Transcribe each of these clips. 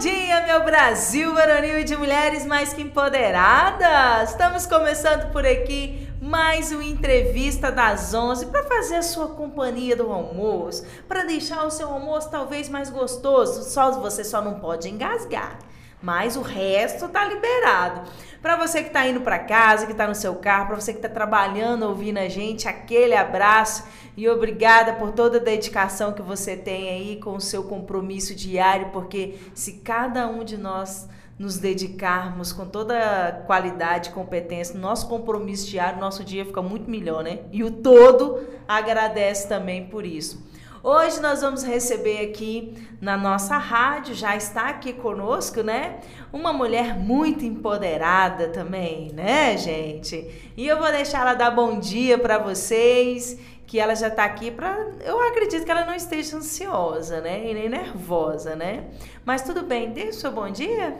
dia, meu Brasil varonil e de mulheres mais que empoderadas! Estamos começando por aqui mais uma entrevista das 11 para fazer a sua companhia do almoço, para deixar o seu almoço talvez mais gostoso. Só você só não pode engasgar mas o resto tá liberado. Para você que está indo para casa, que está no seu carro, para você que está trabalhando, ouvindo a gente, aquele abraço e obrigada por toda a dedicação que você tem aí com o seu compromisso diário, porque se cada um de nós nos dedicarmos com toda qualidade competência no nosso compromisso diário, nosso dia fica muito melhor, né? E o todo agradece também por isso. Hoje nós vamos receber aqui na nossa rádio, já está aqui conosco, né? Uma mulher muito empoderada também, né, gente? E eu vou deixar ela dar bom dia para vocês, que ela já está aqui para. Eu acredito que ela não esteja ansiosa, né? E nem nervosa, né? Mas tudo bem, dê o seu bom dia.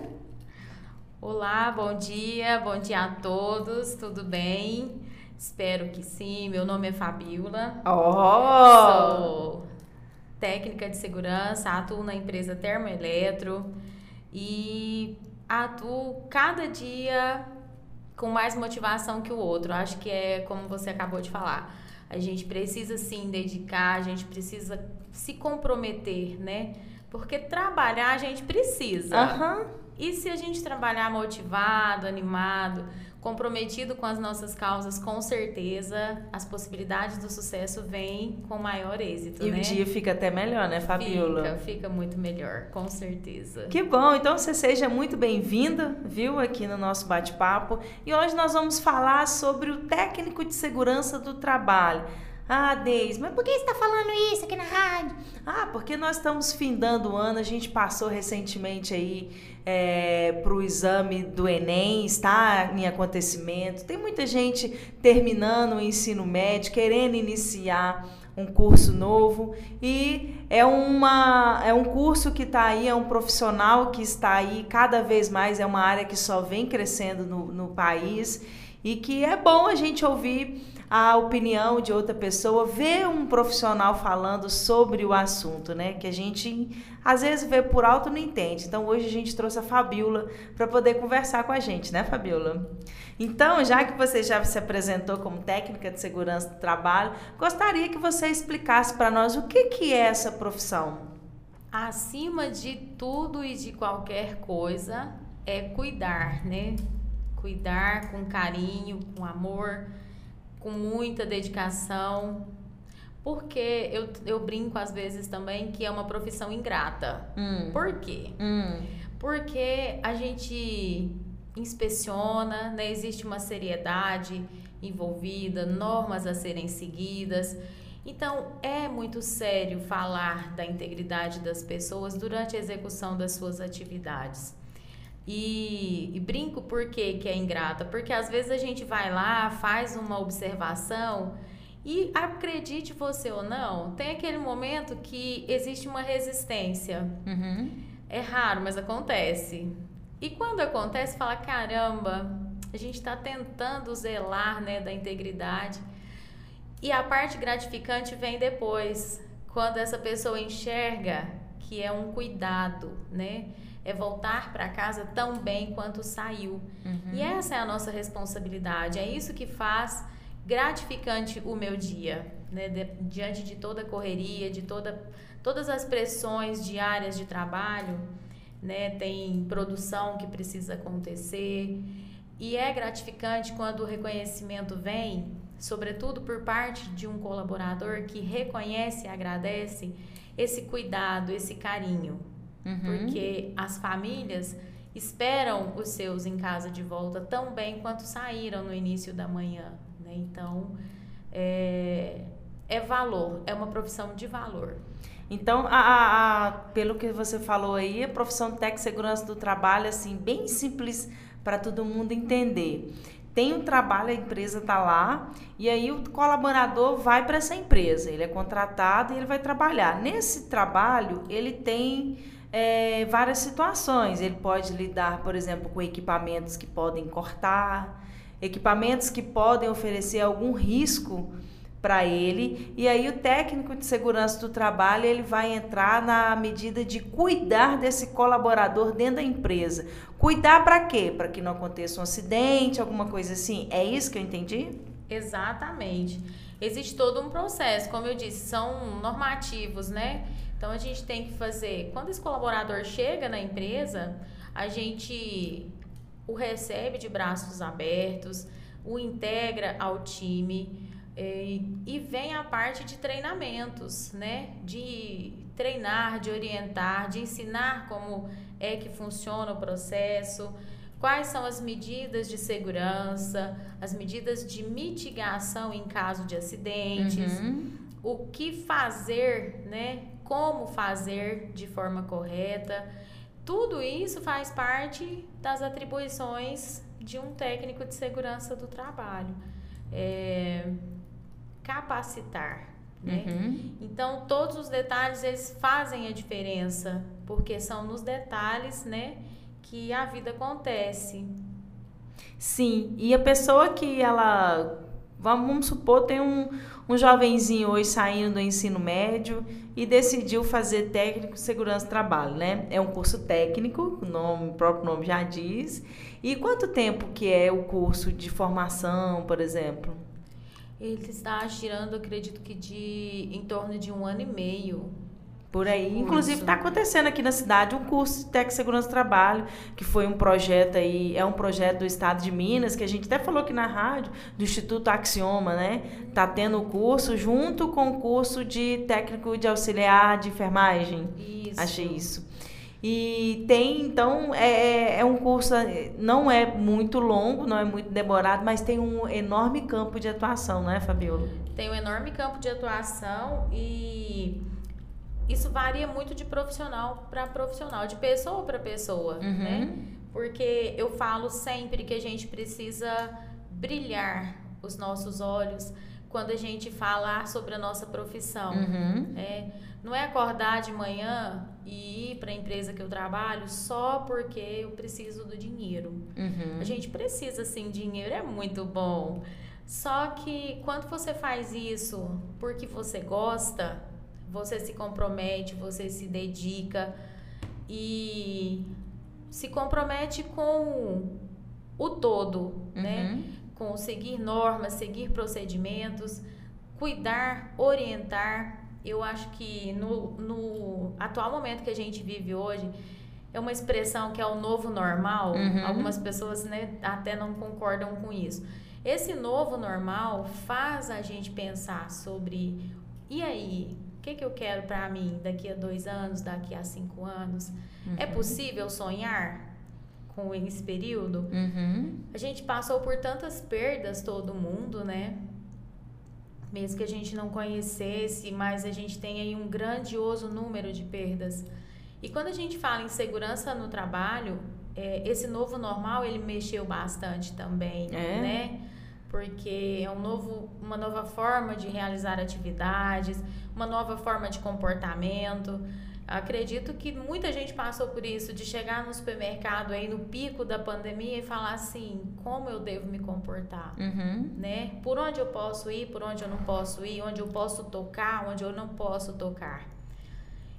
Olá, bom dia, bom dia a todos, tudo bem? Espero que sim. Meu nome é Fabiola. Oh! Sou técnica de segurança, atuo na empresa Termoeletro e atuo cada dia com mais motivação que o outro. Acho que é como você acabou de falar. A gente precisa sim dedicar, a gente precisa se comprometer, né? Porque trabalhar a gente precisa. Uhum. E se a gente trabalhar motivado, animado, comprometido com as nossas causas, com certeza as possibilidades do sucesso vêm com maior êxito. E né? o dia fica até melhor, né, Fabiola? Fica, fica muito melhor, com certeza. Que bom, então você seja muito bem-vinda, viu, aqui no nosso bate-papo. E hoje nós vamos falar sobre o técnico de segurança do trabalho. Ah, Deis, mas por que você está falando isso aqui na rádio? Ah, porque nós estamos findando o ano, a gente passou recentemente aí é, para o exame do Enem, está em acontecimento. Tem muita gente terminando o ensino médio, querendo iniciar um curso novo e é, uma, é um curso que está aí, é um profissional que está aí cada vez mais, é uma área que só vem crescendo no, no país e que é bom a gente ouvir a opinião de outra pessoa, ver um profissional falando sobre o assunto, né? Que a gente às vezes vê por alto não entende. Então hoje a gente trouxe a Fabiola para poder conversar com a gente, né, Fabiola? Então, já que você já se apresentou como técnica de segurança do trabalho, gostaria que você explicasse para nós o que, que é essa profissão. Acima de tudo e de qualquer coisa é cuidar, né? Cuidar com carinho, com amor, com muita dedicação. Porque eu, eu brinco às vezes também que é uma profissão ingrata. Hum. Por quê? Hum. Porque a gente inspeciona, né? existe uma seriedade envolvida, normas a serem seguidas. Então, é muito sério falar da integridade das pessoas durante a execução das suas atividades. E, e, brinco por que, que é ingrata? Porque às vezes a gente vai lá, faz uma observação e acredite você ou não, tem aquele momento que existe uma resistência. Uhum. É raro, mas acontece. E quando acontece, fala: caramba, a gente está tentando zelar né, da integridade. E a parte gratificante vem depois, quando essa pessoa enxerga que é um cuidado, né? É voltar para casa tão bem quanto saiu. Uhum. E essa é a nossa responsabilidade. É isso que faz gratificante o meu dia, né? De, diante de toda a correria, de toda, todas as pressões diárias de trabalho, né? Tem produção que precisa acontecer. E é gratificante quando o reconhecimento vem, sobretudo por parte de um colaborador que reconhece e agradece esse cuidado, esse carinho. Uhum. Porque as famílias esperam os seus em casa de volta tão bem quanto saíram no início da manhã. Né? Então, é, é valor, é uma profissão de valor. Então, a, a, a, pelo que você falou aí, a profissão de técnico segurança do trabalho, assim, bem simples para todo mundo entender. Tem um trabalho, a empresa está lá, e aí o colaborador vai para essa empresa. Ele é contratado e ele vai trabalhar. Nesse trabalho, ele tem é, várias situações. Ele pode lidar, por exemplo, com equipamentos que podem cortar, equipamentos que podem oferecer algum risco para ele e aí o técnico de segurança do trabalho ele vai entrar na medida de cuidar desse colaborador dentro da empresa. Cuidar para quê? Para que não aconteça um acidente, alguma coisa assim. É isso que eu entendi? Exatamente. Existe todo um processo, como eu disse, são normativos, né? Então a gente tem que fazer, quando esse colaborador chega na empresa, a gente o recebe de braços abertos, o integra ao time é, e vem a parte de treinamentos, né? De treinar, de orientar, de ensinar como é que funciona o processo, quais são as medidas de segurança, as medidas de mitigação em caso de acidentes, uhum. o que fazer, né? Como fazer de forma correta. Tudo isso faz parte das atribuições de um técnico de segurança do trabalho. É, capacitar. Né? Uhum. Então, todos os detalhes eles fazem a diferença, porque são nos detalhes né, que a vida acontece. Sim, e a pessoa que ela Vamos supor, tem um, um jovenzinho hoje saindo do ensino médio e decidiu fazer técnico de segurança do trabalho, né? É um curso técnico, o, nome, o próprio nome já diz. E quanto tempo que é o curso de formação, por exemplo? Ele está girando, acredito que de em torno de um ano e meio. Por aí. Inclusive, está acontecendo aqui na cidade um curso de Tec Segurança do Trabalho, que foi um projeto aí, é um projeto do Estado de Minas, que a gente até falou aqui na rádio, do Instituto Axioma, né? Está tendo o curso junto com o curso de técnico de auxiliar de enfermagem. Isso. Achei isso. E tem, então, é, é, é um curso, não é muito longo, não é muito demorado, mas tem um enorme campo de atuação, não é, Fabiola? Tem um enorme campo de atuação e isso varia muito de profissional para profissional, de pessoa para pessoa, uhum. né? Porque eu falo sempre que a gente precisa brilhar os nossos olhos quando a gente fala sobre a nossa profissão. Uhum. É, não é acordar de manhã e ir para a empresa que eu trabalho só porque eu preciso do dinheiro. Uhum. A gente precisa sim, dinheiro é muito bom. Só que quando você faz isso porque você gosta, você se compromete, você se dedica e se compromete com o todo, né? uhum. né? Com seguir normas, seguir procedimentos, cuidar, orientar eu acho que no, no atual momento que a gente vive hoje, é uma expressão que é o novo normal. Uhum. Algumas pessoas né, até não concordam com isso. Esse novo normal faz a gente pensar sobre e aí, o que, que eu quero para mim daqui a dois anos, daqui a cinco anos? É uhum. É possível sonhar com esse período? Uhum. A gente passou por tantas perdas, todo mundo, né? mesmo que a gente não conhecesse, mas a gente tem aí um grandioso número de perdas. E quando a gente fala em segurança no trabalho, é, esse novo normal ele mexeu bastante também, é. né? Porque é um novo, uma nova forma de realizar atividades, uma nova forma de comportamento. Acredito que muita gente passou por isso, de chegar no supermercado aí no pico da pandemia e falar assim, como eu devo me comportar, uhum. né? Por onde eu posso ir, por onde eu não posso ir, onde eu posso tocar, onde eu não posso tocar.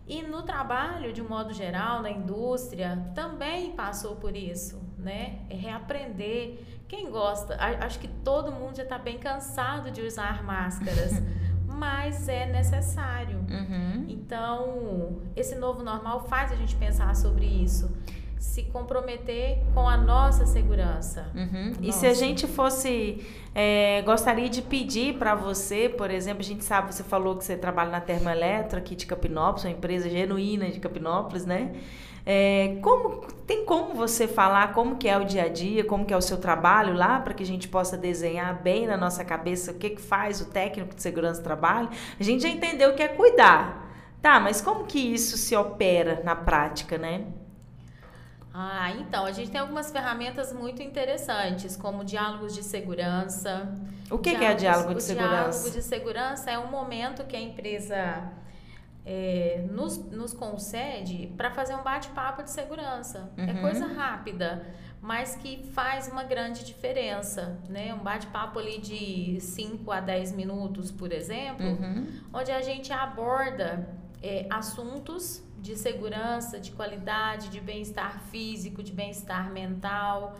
E no trabalho, de um modo geral, na indústria, também passou por isso, né? É reaprender. Quem gosta, acho que todo mundo já está bem cansado de usar máscaras. mas é necessário. Uhum. Então, esse novo normal faz a gente pensar sobre isso. Se comprometer com a nossa segurança. Uhum. Nossa. E se a gente fosse. É, gostaria de pedir para você, por exemplo, a gente sabe, você falou que você trabalha na Termoeletro aqui de Capinópolis, uma empresa genuína de Capinópolis, né? É, como tem como você falar como que é o dia a dia, como que é o seu trabalho lá, para que a gente possa desenhar bem na nossa cabeça o que, que faz o técnico de segurança do trabalho? A gente já entendeu o que é cuidar. Tá, mas como que isso se opera na prática, né? Ah, então, a gente tem algumas ferramentas muito interessantes, como diálogos de segurança. O que, diálogos, que é diálogo de segurança? Diálogo de segurança é um momento que a empresa é, nos, nos concede para fazer um bate-papo de segurança. É Uhum. coisa rápida, mas que faz uma grande diferença, né? Um bate-papo ali de 5 a 10 minutos, por exemplo, Uhum. onde a gente aborda é, assuntos de segurança, de qualidade, de bem-estar físico, de bem-estar mental.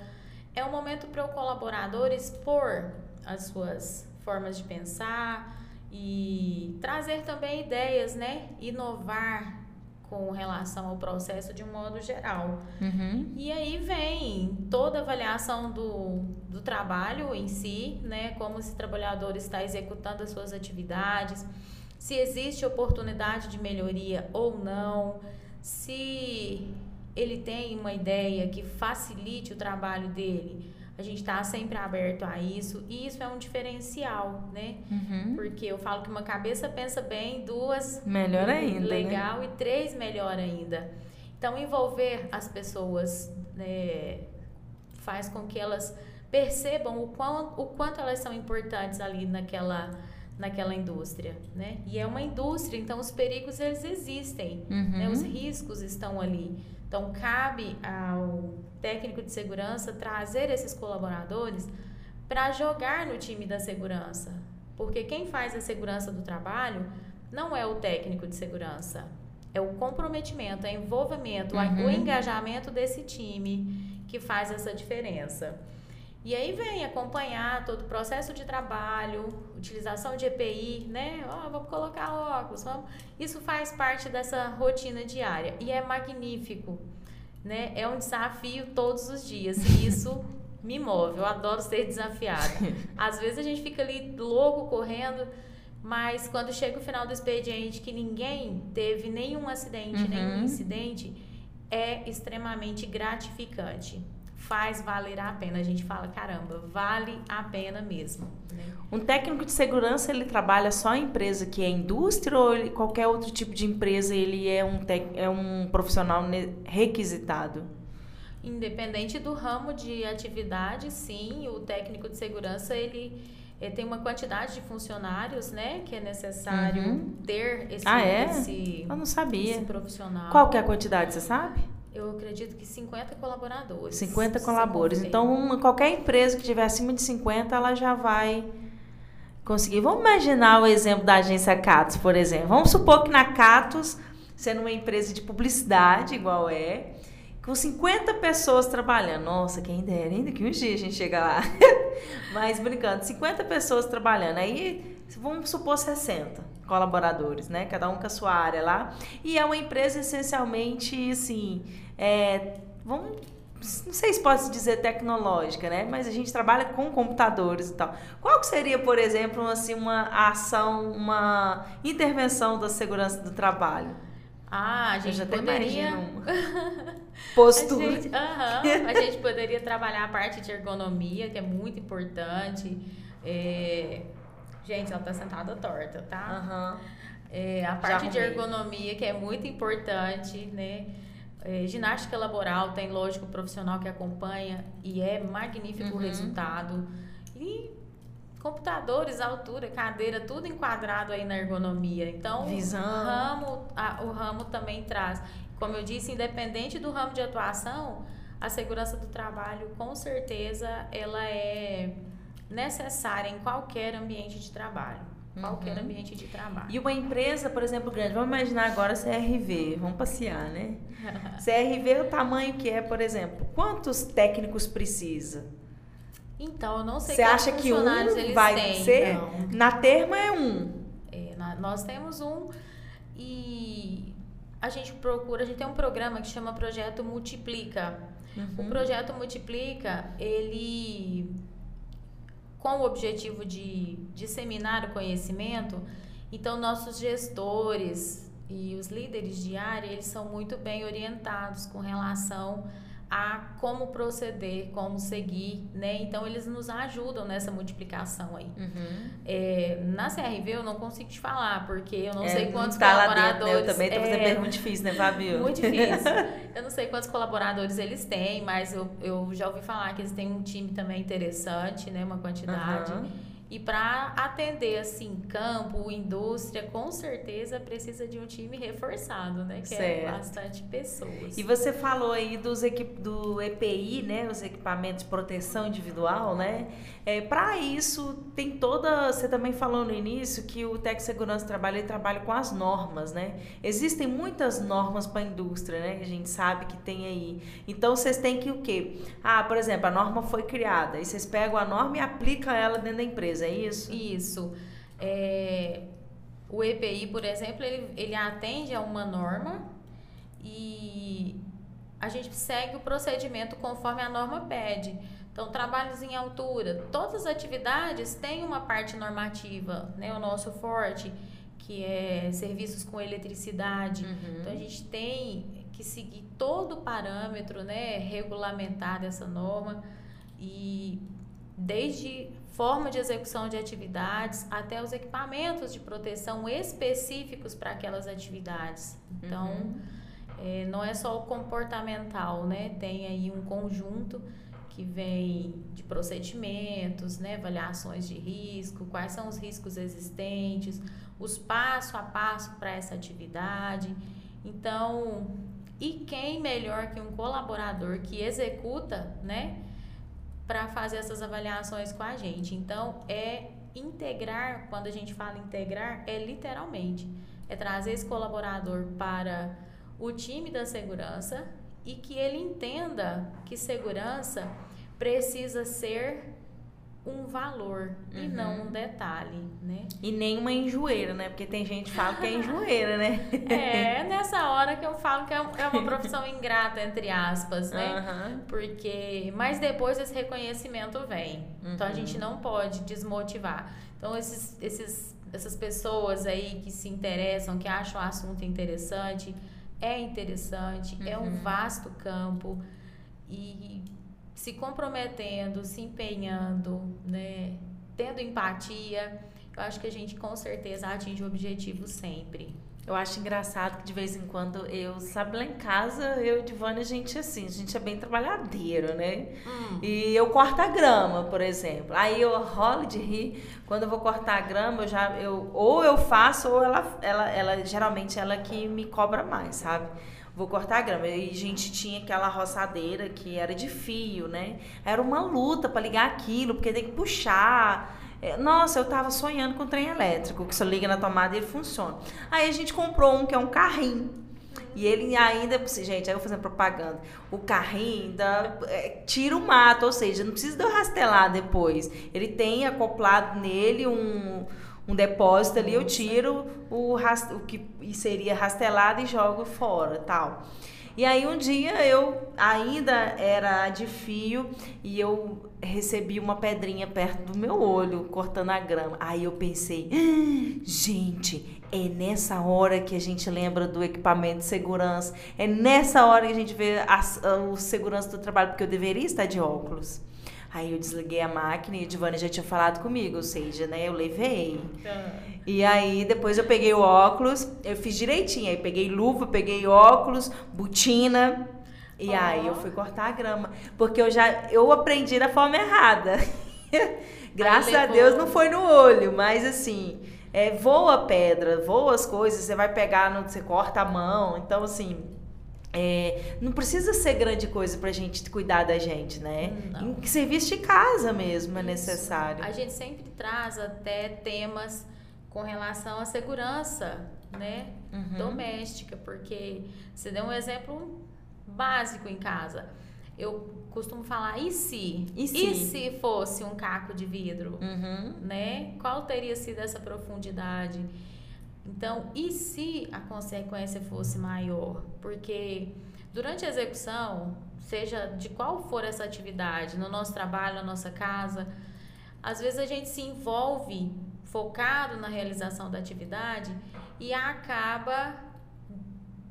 É um momento para o colaborador expor as suas formas de pensar e trazer também ideias, né? Inovar com relação ao processo de um modo geral. Uhum. E aí vem toda a avaliação do, do trabalho em si, né? Como esse trabalhador está executando as suas atividades, se existe oportunidade de melhoria ou não, se ele tem uma ideia que facilite o trabalho dele. A gente está sempre aberto a isso e isso é um diferencial, né? Uhum. Porque eu falo que uma cabeça pensa bem, duas Melhor ainda, né? legal e três melhor ainda. Então envolver as pessoas né, faz com que elas percebam o quanto, o quanto elas são importantes ali naquela naquela indústria, né? E é uma indústria, então os perigos eles existem, né? Uhum. Os riscos estão ali. Então cabe ao técnico de segurança trazer esses colaboradores para jogar no time da segurança, porque quem faz a segurança do trabalho não é o técnico de segurança, é o comprometimento, é o envolvimento, Uhum. o engajamento desse time que faz essa diferença. E aí vem acompanhar todo o processo de trabalho, utilização de EPI, né? Ó, vamos colocar óculos, vamos. Isso faz parte dessa rotina diária e é magnífico, né? É um desafio todos os dias e isso me move. Eu adoro ser desafiada. Às vezes a gente fica ali louco correndo, mas quando chega o final do expediente que ninguém teve nenhum acidente, Uhum. nenhum incidente, é extremamente gratificante. Faz valer a pena. A gente fala, caramba, vale a pena mesmo. né? Um técnico de segurança, ele trabalha só em empresa que é indústria ou ele- qualquer outro tipo de empresa ele é um, tec- é um profissional requisitado? Independente do ramo de atividade, sim, o técnico de segurança ele, eh, tem uma quantidade de funcionários, né, que é necessário Uhum. ter esse, Ah, é? esse, Eu não esse sabia. profissional. Qual que é a quantidade, você sabe? Eu acredito que 50 colaboradores. 50 se colaboradores. Então, uma, qualquer empresa que tiver acima de 50, ela já vai conseguir. Vamos imaginar o exemplo da agência Catos, por exemplo. Vamos supor que na Catos, sendo uma empresa de publicidade, igual é, com 50 pessoas trabalhando. Nossa, quem dera, ainda que um dia a gente chega lá. Mas brincando, 50 pessoas trabalhando. Aí, vamos supor 60 colaboradores, né? Cada um com a sua área lá. E é uma empresa essencialmente, assim, é, vamos, não sei se pode se dizer tecnológica, né? Mas a gente trabalha com computadores e tal. Qual que seria, por exemplo, assim, uma ação, uma intervenção da segurança do trabalho? Ah, a Eu gente já poderia. uma. A Postura. gente, aham, a gente poderia trabalhar a parte de ergonomia, que é muito importante. É, Gente, ela tá sentada torta, tá? Aham. É, a parte de ergonomia, que é muito importante, né? É, ginástica laboral, tem lógico profissional que acompanha e é magnífico o Uhum. resultado. E computadores, altura, cadeira, tudo enquadrado aí na ergonomia. Então, Visão. O, ramo, a- o ramo também traz. Como eu disse, independente do ramo de atuação, a segurança do trabalho, com certeza, ela é necessária em qualquer ambiente de trabalho. Qualquer Uhum. ambiente de trabalho. E uma empresa, por exemplo, grande, vamos imaginar agora CRV, vamos passear, né? CRV, o tamanho que é, por exemplo, quantos técnicos precisa? Então, eu não sei Você acha que um vai têm. ser? não. Na terma é um. É, na- nós temos um e a gente procura, a gente tem um programa que chama Projeto Multiplica. O Uhum. projeto Multiplica, ele com o objetivo de disseminar o conhecimento, então nossos gestores e os líderes de área, eles são muito bem orientados com relação a como proceder, como seguir, né? Então eles nos ajudam nessa multiplicação aí. Uhum. É, na CRV eu não consigo te falar, porque eu não É, sei quantos tá lá dentro, colaboradores. né? Eu também tô fazendo é, pergunta difícil, né, Fabio? muito difícil. Eu não sei quantos colaboradores eles têm, mas eu, eu já ouvi falar que eles têm um time também interessante, né? Uma quantidade. Aham. E para atender assim campo, indústria, com certeza precisa de um time reforçado, né? Que é certo. é bastante pessoas. E você falou aí dos do EPI, né? Os equipamentos de proteção individual, né? É, para isso tem toda. Você também falou no início que o Tec Segurança Trabalho ele trabalha com as normas, né? Existem muitas normas para a indústria, né? Que a gente sabe que tem aí. Então vocês têm que o quê? Ah, por exemplo, a norma foi criada, e vocês pegam a norma e aplicam ela dentro da empresa, é isso? Isso. É, o EPI, por exemplo, ele, ele atende a uma norma e a gente segue o procedimento conforme a norma pede. Então, trabalhos em altura, todas as atividades têm uma parte normativa, né? O nosso forte, que é serviços com eletricidade. Uhum. Então, a gente tem que seguir todo o parâmetro, né? Regulamentar dessa norma e desde forma de execução de atividades até os equipamentos de proteção específicos para aquelas atividades. Então, uhum. é, não é só o comportamental, né? Tem aí um conjunto que vem de procedimentos, né, avaliações de risco, quais são os riscos existentes, os passo a passo para essa atividade. Então, e quem melhor que um colaborador que executa, né, para fazer essas avaliações com a gente? Então, é integrar, quando a gente fala integrar, é literalmente é trazer esse colaborador para o time da segurança e que ele entenda que segurança precisa ser um valor uhum. e não um detalhe, né? E nem uma enjoeira, né? Porque tem gente que fala que é enjoeira, né? é, nessa hora que eu falo que é, é uma profissão ingrata, entre aspas, né? Uhum. Porque... Mas depois esse reconhecimento vem. Uhum. Então, a gente não pode desmotivar. Então, esses, esses, essas pessoas aí que se interessam, que acham o assunto interessante é interessante, uhum. é um uhum. vasto campo e se comprometendo, se empenhando, né, tendo empatia, eu acho que a gente com certeza atinge o objetivo sempre. Eu acho engraçado que de vez em quando eu, sabe, lá em casa, eu e Divana, a gente assim, a gente é bem trabalhadeiro, né? Hum. E eu corto a grama, por exemplo. Aí eu rolo de rir. Quando eu vou cortar a grama, eu já, eu, ou eu faço, ou ela, ela, ela, geralmente ela que me cobra mais, sabe? Vou cortar a grama. E a gente tinha aquela roçadeira que era de fio, né? Era uma luta para ligar aquilo, porque tem que puxar é, nossa, eu tava sonhando com trem elétrico, que você liga na tomada e ele funciona. Aí a gente comprou um que é um carrinho. E ele ainda, gente, aí eu fazendo propaganda, o carrinho ainda é, tira o mato, ou seja, não precisa de eu rastelar depois. Ele tem acoplado nele um, um depósito ali, eu tiro o, o que seria rastelado e jogo fora, tal. E aí um dia eu ainda era de fio e eu recebi uma pedrinha perto do meu olho, cortando a grama. Aí eu pensei, ah, gente, é nessa hora que a gente lembra do equipamento de segurança. É nessa hora que a gente vê a, a, o segurança do trabalho, porque eu deveria estar de óculos. Aí eu desliguei a máquina e a Divana já tinha falado comigo, ou seja, né, eu levei. Ah. E aí depois eu peguei o óculos, eu fiz direitinho, aí peguei luva, peguei óculos, botina, e oh. aí eu fui cortar a grama, porque eu já eu aprendi da forma errada. Graças a Deus não foi no olho, mas assim, é, voa pedra, voa as coisas, você vai pegar, no, você corta a mão, então assim, é, não precisa ser grande coisa pra gente cuidar da gente, né? Não. Em serviço de casa mesmo é necessário. A gente sempre traz até temas com relação à segurança, né? Uhum. Doméstica, porque você deu um exemplo básico em casa. Eu costumo falar, e se? E se, e se fosse um caco de vidro? Uhum. Né? Qual teria sido essa profundidade? Então, e se a consequência fosse maior? Porque durante a execução, seja de qual for essa atividade, no nosso trabalho, na nossa casa, às vezes a gente se envolve focado na realização da atividade e acaba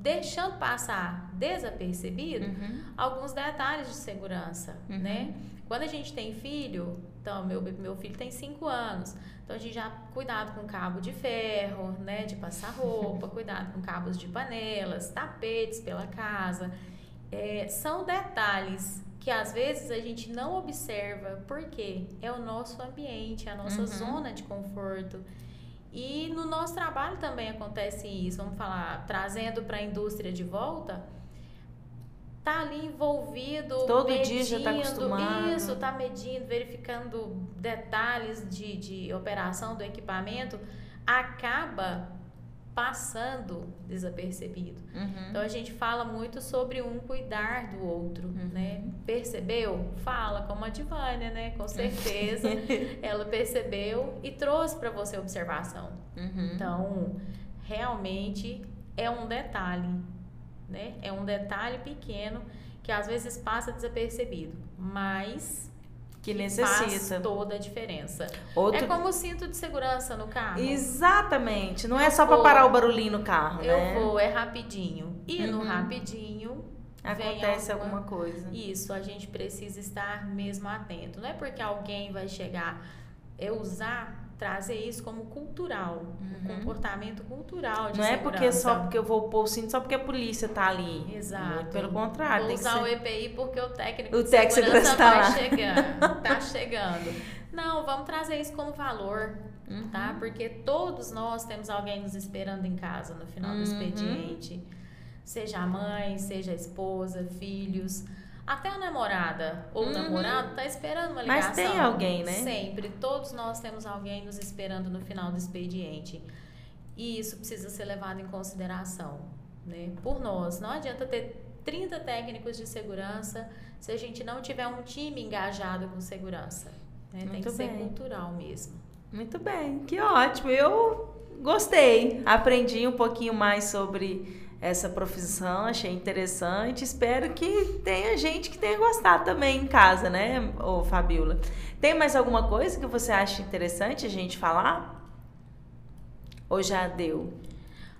deixando passar desapercebido uhum. alguns detalhes de segurança, uhum. né? Quando a gente tem filho, então meu, meu filho tem 5 anos, então a gente já cuidado com cabo de ferro, né, de passar roupa, cuidado com cabos de panelas, tapetes pela casa, é, são detalhes que às vezes a gente não observa, porque é o nosso ambiente, a nossa Uhum. zona de conforto. E no nosso trabalho também acontece isso, vamos falar, trazendo para a indústria de volta, tá ali envolvido, Todo medindo, dia já tá acostumado. Isso, tá medindo, verificando detalhes de, de operação do equipamento, acaba passando desapercebido. Uhum. Então a gente fala muito sobre um cuidar do outro, Uhum. né? Percebeu? Fala, como a Divânia, né? Com certeza ela percebeu e trouxe para você observação. Uhum. Então, realmente é um detalhe, né? É um detalhe pequeno que às vezes passa desapercebido, mas que faz necessita. toda a diferença. Outro... É como o cinto de segurança no carro. Exatamente. Não é Eu só para parar o barulhinho no carro, Eu né? vou, é rapidinho. E no Uhum. rapidinho vem Acontece alguma coisa. Isso, a gente precisa estar mesmo atento. Não é porque alguém vai chegar, é usar, trazer isso como cultural, um Uhum. comportamento cultural de Não é porque só segurança. porque eu vou pôr o cinto, só porque a polícia tá ali. Exato. Muito pelo contrário, Vou usar o ser... EPI porque o técnico O de segurança segurança tá vai lá. chegando. Tá chegando. Não, vamos trazer isso como valor, Uhum. tá? Porque todos nós temos alguém nos esperando em casa no final do Uhum. expediente. Seja a mãe, seja a esposa, filhos. Até a namorada ou o Uhum. namorado tá esperando uma ligação. Mas tem alguém, né? Sempre. Todos nós temos alguém nos esperando no final do expediente. E isso precisa ser levado em consideração, né? Por nós. Não adianta ter 30 técnicos de segurança se a gente não tiver um time engajado com segurança. né? Tem que ser bem. cultural mesmo. Muito bem, que ótimo. Eu gostei. Aprendi um pouquinho mais sobre essa profissão, achei interessante. Espero que tenha gente que tenha gostado também em casa, né, ô Fabiola? Tem mais alguma coisa que você acha interessante a gente falar? Ou já deu?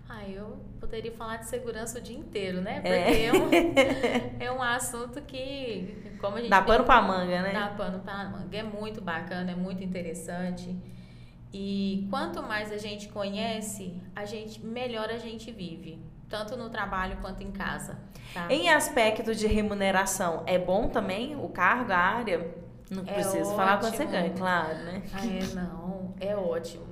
Ah, eu poderia falar de segurança o dia inteiro, né? Porque É. é, um, é um assunto que, como a gente Dá pano pra manga, né? Dá pano pra manga. É muito bacana, é muito interessante. E quanto mais a gente conhece, a gente melhor a gente vive, tanto no trabalho quanto em casa. Tá? Em aspecto de remuneração, é bom também o cargo, a área? Não É precisa falar quanto você ótimo. ganha, claro, né? Ah, é, não, é ótimo.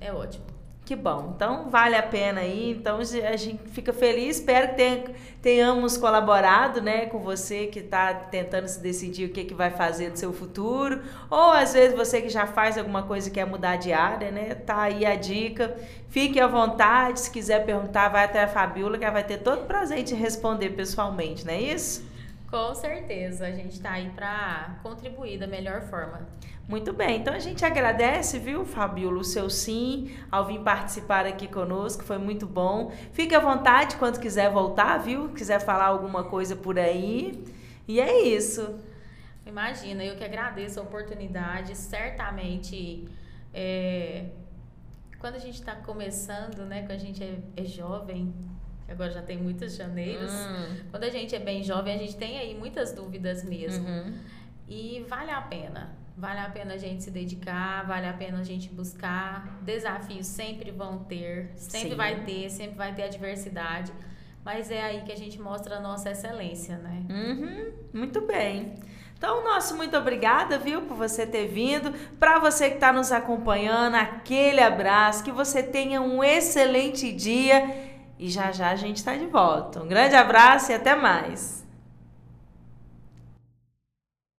É ótimo. Que bom. Então vale a pena aí. Então a gente fica feliz. Espero que tenha- tenhamos colaborado, né, com você que está tentando se decidir o que, que vai fazer do seu futuro. Ou às vezes você que já faz alguma coisa e quer mudar de área, né? Tá aí a dica. Fique à vontade. Se quiser perguntar, vai até a Fabiola, que ela vai ter todo prazer de responder pessoalmente, não é isso? Com certeza, a gente está aí para contribuir da melhor forma. Muito bem, então a gente agradece, viu, Fabiola, o seu sim ao vir participar aqui conosco, foi muito bom. Fique à vontade quando quiser voltar, viu? Quiser falar alguma coisa por aí. E é isso. Imagina, eu que agradeço a oportunidade. Certamente, é, quando a gente está começando, né? Quando a gente é, é jovem, agora já tem muitas janeiras. Hum, Quando a gente é bem jovem, a gente tem aí muitas dúvidas mesmo. uhum. E vale a pena. Vale a pena a gente se dedicar, vale a pena a gente buscar. Desafios sempre vão ter, sempre Sim. vai ter, sempre vai ter adversidade. Mas é aí que a gente mostra a nossa excelência, né? Uhum, muito bem. Então, nosso muito obrigada, viu, por você ter vindo. Para você que está nos acompanhando, aquele abraço, que você tenha um excelente dia e já já a gente está de volta. Um grande abraço e até mais.